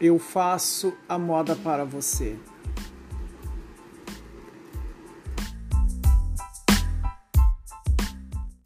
Eu faço a moda para você.